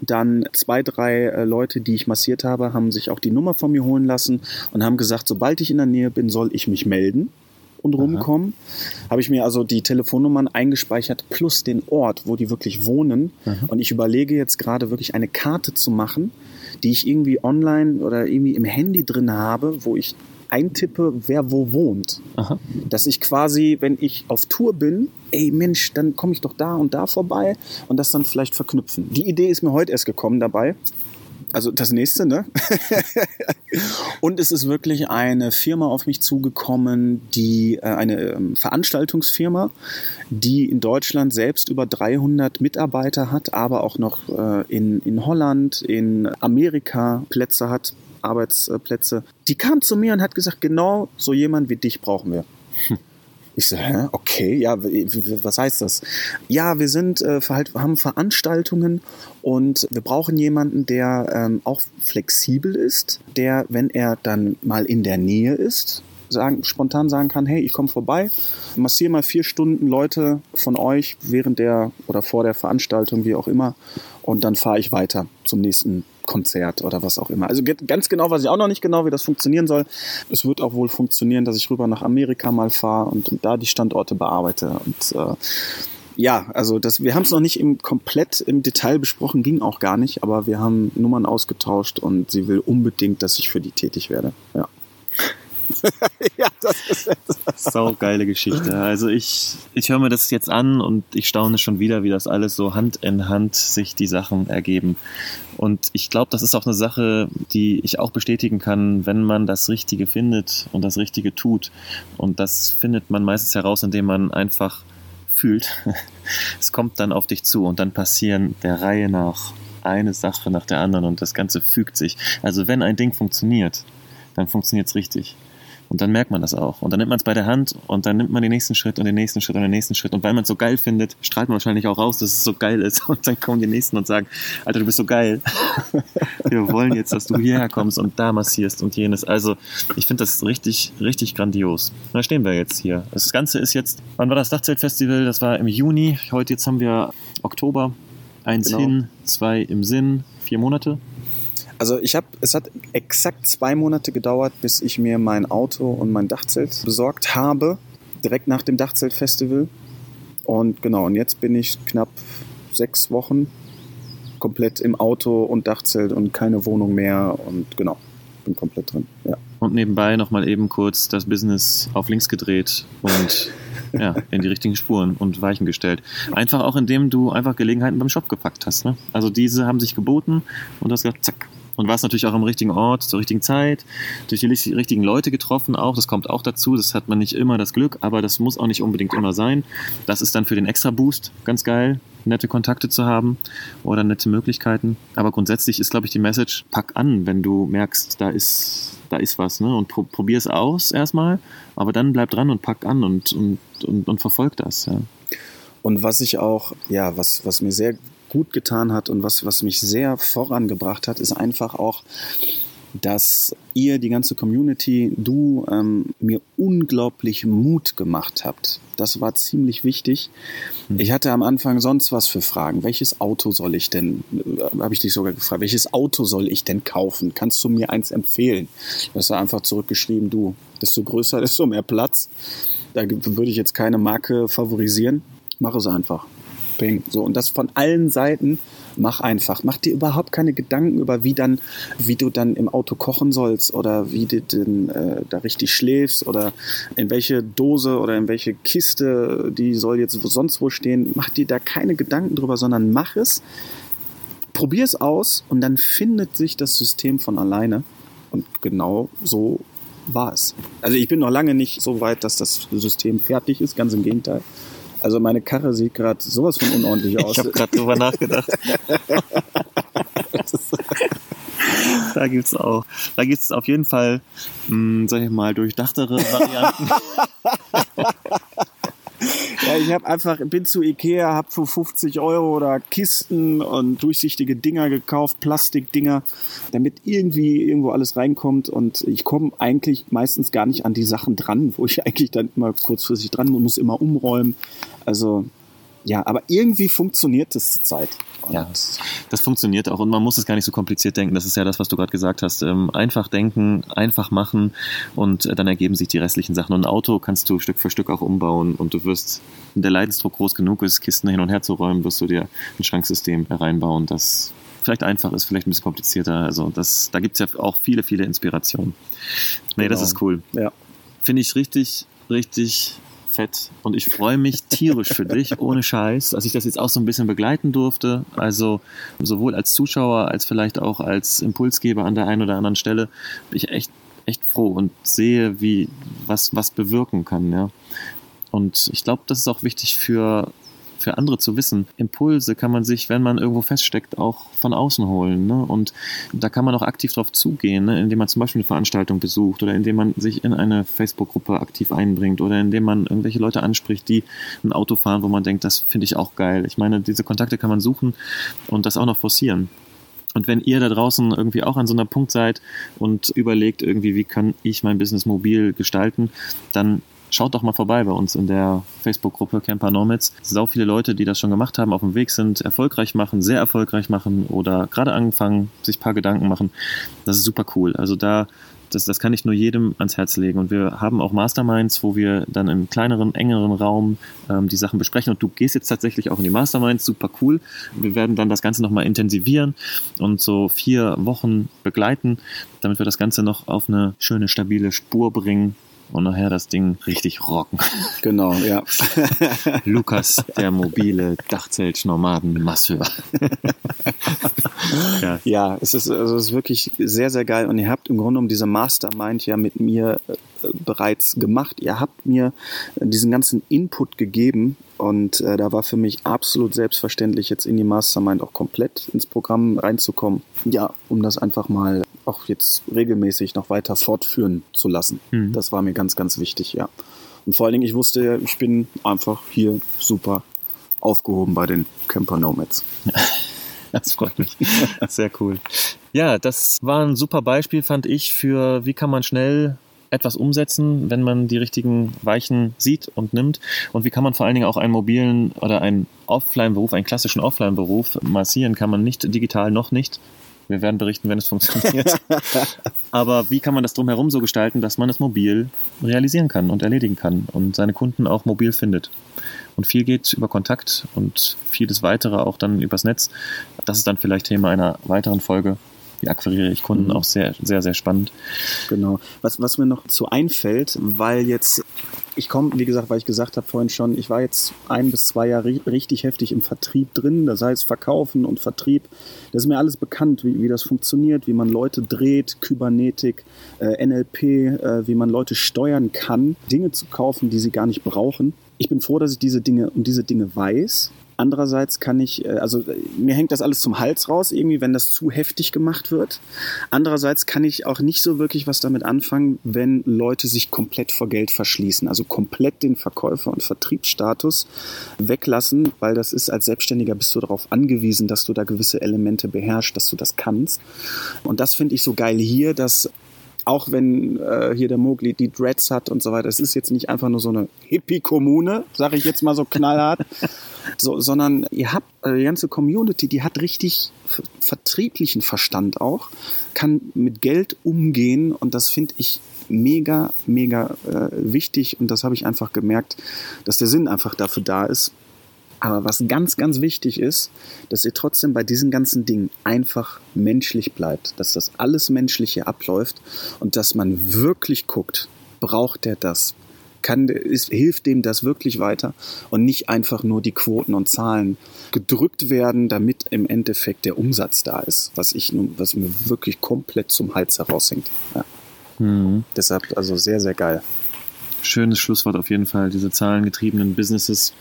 Dann zwei, drei äh, Leute, die ich massiert habe, haben sich auch die Nummer von mir holen lassen und haben gesagt, sobald ich in der Nähe bin, soll ich mich melden und rumkommen. Habe ich mir also die Telefonnummern eingespeichert plus den Ort, wo die wirklich wohnen. Und ich überlege jetzt gerade wirklich eine Karte zu machen, die ich irgendwie online oder irgendwie im Handy drin habe, wo ich eintippe, wer wo wohnt. Aha. Dass ich quasi, wenn ich auf Tour bin, ey Mensch, dann komme ich doch da und da vorbei und das dann vielleicht verknüpfen. Die Idee ist mir heute erst gekommen dabei. Also das nächste, ne? [laughs] und es ist wirklich eine Firma auf mich zugekommen, die äh, eine ähm, Veranstaltungsfirma, die in Deutschland selbst über 300 Mitarbeiter hat, aber auch noch äh, in, in Holland, in Amerika Plätze hat, Arbeitsplätze. Die kam zu mir und hat gesagt, genau so jemand wie dich brauchen wir. Ich so, hä? Okay, ja, was heißt das? Ja, wir sind, äh, haben Veranstaltungen und wir brauchen jemanden, der ähm, auch flexibel ist, der, wenn er dann mal in der Nähe ist, sagen, spontan sagen kann, hey, ich komme vorbei, massiere mal vier Stunden Leute von euch während der oder vor der Veranstaltung, wie auch immer, und dann fahre ich weiter zum nächsten Konzert oder was auch immer. Also ganz genau weiß ich auch noch nicht genau, wie das funktionieren soll. Es wird auch wohl funktionieren, dass ich rüber nach Amerika mal fahre und, und da die Standorte bearbeite. Und äh, ja, also das, wir haben es noch nicht im, komplett im Detail besprochen, ging auch gar nicht, aber wir haben Nummern ausgetauscht und sie will unbedingt, dass ich für die tätig werde. Ja. [laughs] ja, das ist Sau geile Geschichte. Also ich, ich höre mir das jetzt an und ich staune schon wieder, wie das alles so Hand in Hand sich die Sachen ergeben. Und ich glaube, das ist auch eine Sache, die ich auch bestätigen kann, wenn man das Richtige findet und das Richtige tut. Und das findet man meistens heraus, indem man einfach fühlt. [laughs] Es kommt dann auf dich zu und dann passieren der Reihe nach eine Sache nach der anderen und das Ganze fügt sich. Also wenn ein Ding funktioniert, dann funktioniert es richtig. Und dann merkt man das auch. Und dann nimmt man es bei der Hand und dann nimmt man den nächsten Schritt und den nächsten Schritt und den nächsten Schritt. Und weil man es so geil findet, strahlt man wahrscheinlich auch raus, dass es so geil ist. [laughs] Und dann kommen die Nächsten und sagen, Alter, du bist so geil. [laughs] Wir wollen jetzt, dass du hierher kommst und da massierst und jenes. Also ich finde das richtig, richtig grandios. Da stehen wir jetzt hier. Das Ganze ist jetzt, wann war das Dachzeltfestival? Das war im Juni. Heute, jetzt haben wir Oktober. Eins Genau. hin, zwei im Sinn, vier Monate. Also ich habe, es hat exakt zwei Monate gedauert, bis ich mir mein Auto und mein Dachzelt besorgt habe, direkt nach dem Dachzeltfestival. Und genau, und jetzt bin ich knapp sechs Wochen komplett im Auto und Dachzelt und keine Wohnung mehr und genau, bin komplett drin. Ja. Und nebenbei nochmal eben kurz das Business auf links gedreht und [laughs] ja, in die richtigen Spuren und Weichen gestellt. Einfach auch, indem du einfach Gelegenheiten beim Shop gepackt hast. Ne? Also diese haben sich geboten und du hast gesagt, zack. Und warst natürlich auch am richtigen Ort, zur richtigen Zeit, durch die richtigen Leute getroffen auch. Das kommt auch dazu. Das hat man nicht immer das Glück, aber das muss auch nicht unbedingt immer sein. Das ist dann für den extra Boost ganz geil, nette Kontakte zu haben oder nette Möglichkeiten. Aber grundsätzlich ist, glaube ich, die Message, pack an, wenn du merkst, da ist, da ist was, ne? Und pro, probier es aus erstmal, aber dann bleib dran und pack an und, und, und, und verfolg das. Ja. Und was ich auch, ja, was, was mir sehr gut getan hat und was, was mich sehr vorangebracht hat, ist einfach auch, dass ihr, die ganze Community, du ähm, mir unglaublich Mut gemacht habt. Das war ziemlich wichtig. Ich hatte am Anfang sonst was für Fragen. Welches Auto soll ich denn, äh, habe ich dich sogar gefragt, welches Auto soll ich denn kaufen? Kannst du mir eins empfehlen? Du hast da einfach zurückgeschrieben, du, desto größer, [laughs] desto mehr Platz. Da würde ich jetzt keine Marke favorisieren. Mach es einfach. Ping. So, und das von allen Seiten. Mach einfach. Mach dir überhaupt keine Gedanken über, wie dann, wie du dann im Auto kochen sollst oder wie du denn äh, da richtig schläfst oder in welche Dose oder in welche Kiste, die soll jetzt sonst wo stehen. Mach dir da keine Gedanken drüber, sondern mach es. Probier es aus und dann findet sich das System von alleine. Und genau so war es. Also ich bin noch lange nicht so weit, dass das System fertig ist, ganz im Gegenteil. Also meine Karre sieht gerade sowas von unordentlich [laughs] aus. Ich habe gerade drüber nachgedacht. [laughs] da gibt's auch, da gibt's auf jeden Fall, mh, sag ich mal, durchdachtere Varianten. [laughs] Ja, ich habe einfach, bin zu Ikea, habe für 50 Euro oder Kisten und durchsichtige Dinger gekauft, Plastikdinger, damit irgendwie irgendwo alles reinkommt. Und ich komme eigentlich meistens gar nicht an die Sachen dran, wo ich [laughs] eigentlich dann immer kurzfristig dran muss immer umräumen. Also ja, aber irgendwie funktioniert es zurzeit. Und Ja, das funktioniert auch und man muss es gar nicht so kompliziert denken. Das ist ja das, was du gerade gesagt hast. Ähm, einfach denken, einfach machen und äh, dann ergeben sich die restlichen Sachen. Und ein Auto kannst du Stück für Stück auch umbauen und du wirst, wenn der Leidensdruck groß genug ist, Kisten hin und her zu räumen, wirst du dir ein Schranksystem reinbauen, das vielleicht einfach ist, vielleicht ein bisschen komplizierter. Also das, da gibt es ja auch viele, viele Inspirationen. Nee, das Genau. ist cool. Ja. Finde ich richtig, richtig fett. Und ich freue mich tierisch für dich, ohne Scheiß, dass ich das jetzt auch so ein bisschen begleiten durfte. Also sowohl als Zuschauer als vielleicht auch als Impulsgeber an der einen oder anderen Stelle bin ich echt, echt froh und sehe, wie was, was bewirken kann. Ja. Und ich glaube, das ist auch wichtig für, für andere zu wissen. Impulse kann man sich, wenn man irgendwo feststeckt, auch von außen holen. Ne? Und da kann man auch aktiv drauf zugehen, ne? indem man zum Beispiel eine Veranstaltung besucht oder indem man sich in eine Facebook-Gruppe aktiv einbringt oder indem man irgendwelche Leute anspricht, die ein Auto fahren, wo man denkt, das finde ich auch geil. Ich meine, diese Kontakte kann man suchen und das auch noch forcieren. Und wenn ihr da draußen irgendwie auch an so einer Punkt seid und überlegt irgendwie, wie kann ich mein Business mobil gestalten, dann schaut doch mal vorbei bei uns in der Facebook-Gruppe Camper Nomads. Sau viele Leute, die das schon gemacht haben, auf dem Weg sind, erfolgreich machen, sehr erfolgreich machen oder gerade angefangen, sich ein paar Gedanken machen. Das ist super cool. Also da, das, das kann ich nur jedem ans Herz legen. Und wir haben auch Masterminds, wo wir dann in kleineren, engeren Raum ähm, die Sachen besprechen. Und du gehst jetzt tatsächlich auch in die Masterminds, super cool. Wir werden dann das Ganze nochmal intensivieren und so vier Wochen begleiten, damit wir das Ganze noch auf eine schöne, stabile Spur bringen und nachher das Ding richtig rocken. Genau, ja. [laughs] Lukas, der mobile Dachzelt-Nomaden-Masseur. [laughs] ja. Ja, es ist, also es ist wirklich sehr, sehr geil. Und ihr habt im Grunde genommen diese Mastermind ja mit mir äh, bereits gemacht. Ihr habt mir diesen ganzen Input gegeben. Und äh, da war für mich absolut selbstverständlich, jetzt in die Mastermind auch komplett ins Programm reinzukommen. Ja, um das einfach mal auch jetzt regelmäßig noch weiter fortführen zu lassen. Mhm. Das war mir ganz, ganz wichtig, ja. Und vor allen Dingen, ich wusste, ich bin einfach hier super aufgehoben bei den Camper Nomads. [laughs] Das freut mich. Sehr cool. Ja, das war ein super Beispiel, fand ich, für wie kann man schnell etwas umsetzen, wenn man die richtigen Weichen sieht und nimmt. Und wie kann man vor allen Dingen auch einen mobilen oder einen Offline-Beruf, einen klassischen Offline-Beruf massieren kann man nicht, digital noch nicht. Wir werden berichten, wenn es funktioniert. [laughs] Aber wie kann man das drumherum so gestalten, dass man es mobil realisieren kann und erledigen kann und seine Kunden auch mobil findet? Und viel geht über Kontakt und vieles weitere auch dann übers Netz. Das ist dann vielleicht Thema einer weiteren Folge. Wie akquiriere ich Kunden? Mhm. Auch sehr, sehr, sehr spannend. Genau. Was, was mir noch zu einfällt, weil jetzt, ich komme, wie gesagt, weil ich gesagt habe vorhin schon, ich war jetzt ein bis zwei Jahre ri- richtig heftig im Vertrieb drin, das heißt Verkaufen und Vertrieb. Das ist mir alles bekannt, wie, wie das funktioniert, wie man Leute dreht, Kybernetik, äh, NLP, äh, wie man Leute steuern kann, Dinge zu kaufen, die sie gar nicht brauchen. Ich bin froh, dass ich diese Dinge um diese Dinge weiß. Andererseits kann ich, äh, also äh, mir hängt das alles zum Hals raus, irgendwie, wenn das zu heftig gemacht wird. Andererseits kann ich auch nicht so wirklich was damit anfangen, wenn Leute sich komplett vor Geld verschließen, also komplett den Verkäufer- und Vertriebsstatus weglassen, weil das ist als Selbstständiger bist du darauf angewiesen, dass du da gewisse Elemente beherrschst, dass du das kannst. Und das finde ich so geil hier, dass auch wenn äh, hier der Mogli die Dreads hat und so weiter, es ist jetzt nicht einfach nur so eine Hippie-Kommune, sage ich jetzt mal so knallhart, [laughs] so, sondern ihr habt äh, die ganze Community, die hat richtig vertrieblichen Verstand auch, kann mit Geld umgehen und das finde ich mega, mega äh, wichtig und das habe ich einfach gemerkt, dass der Sinn einfach dafür da ist. Aber was ganz, ganz wichtig ist, dass ihr trotzdem bei diesen ganzen Dingen einfach menschlich bleibt, dass das alles Menschliche abläuft und dass man wirklich guckt, braucht er das? Kann, ist, hilft dem das wirklich weiter und nicht einfach nur die Quoten und Zahlen gedrückt werden, damit im Endeffekt der Umsatz da ist, was ich nun, was mir wirklich komplett zum Hals heraushängt. Ja. Mhm. Deshalb also sehr, sehr geil. Schönes Schlusswort auf jeden Fall, diese zahlengetriebenen Businesses.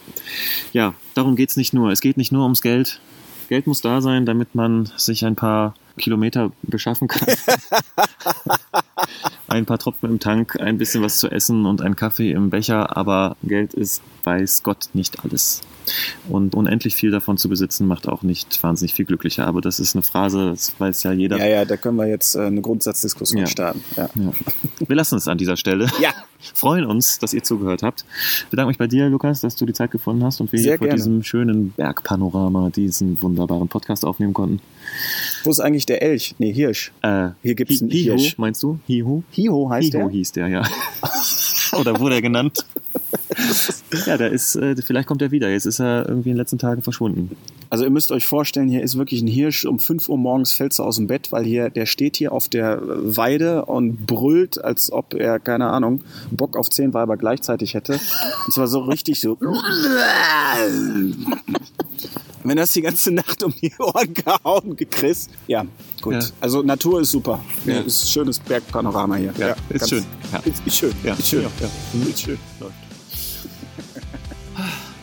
Ja, darum geht's nicht nur. Es geht nicht nur ums Geld. Geld muss da sein, damit man sich ein paar Kilometer beschaffen kann. [laughs] ein paar Tropfen im Tank, ein bisschen was zu essen und ein Kaffee im Becher, aber Geld ist, weiß Gott, nicht alles. Und unendlich viel davon zu besitzen, macht auch nicht wahnsinnig viel glücklicher. Aber das ist eine Phrase, das weiß ja jeder. Ja, ja, da können wir jetzt äh, eine Grundsatzdiskussion Ja. starten. Ja. Ja. Wir lassen es an dieser Stelle. ja. [laughs] freuen uns, dass ihr zugehört habt. Ich bedanke mich bei dir, Lukas, dass du die Zeit gefunden hast und wir Sehr hier vor gerne. diesem schönen Bergpanorama diesen wunderbaren Podcast aufnehmen konnten. Wo ist eigentlich der Elch? Nee, Hirsch. Äh, Hier gibt's Hi- einen Hiho, Hirsch. meinst du? Hiho? Hiho heißt Hiho der? hieß der, ja. [laughs] Oder wurde er genannt? [laughs] ja, der ist, äh, vielleicht kommt er wieder. Jetzt ist er irgendwie in den letzten Tagen verschwunden. Also ihr müsst euch vorstellen, hier ist wirklich ein Hirsch. Um 5 Uhr morgens fällt er aus dem Bett, weil hier, der steht hier auf der Weide und brüllt, als ob er, keine Ahnung, Bock auf zehn Weiber gleichzeitig hätte. Und zwar so richtig so. [laughs] Wenn das die ganze Nacht um die Ohren gehauen gekriegt. Ja, gut. Ja. Also Natur ist super. Ja. Ja. Ist ein schönes Bergpanorama hier. Ja, ist ganz- schön. Ja. Ist, ist schön. Ja, ist schön. ja, ja. Ist schön.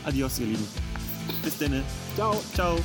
Adios, ihr Lieben. Bis dann. Ciao. Ciao.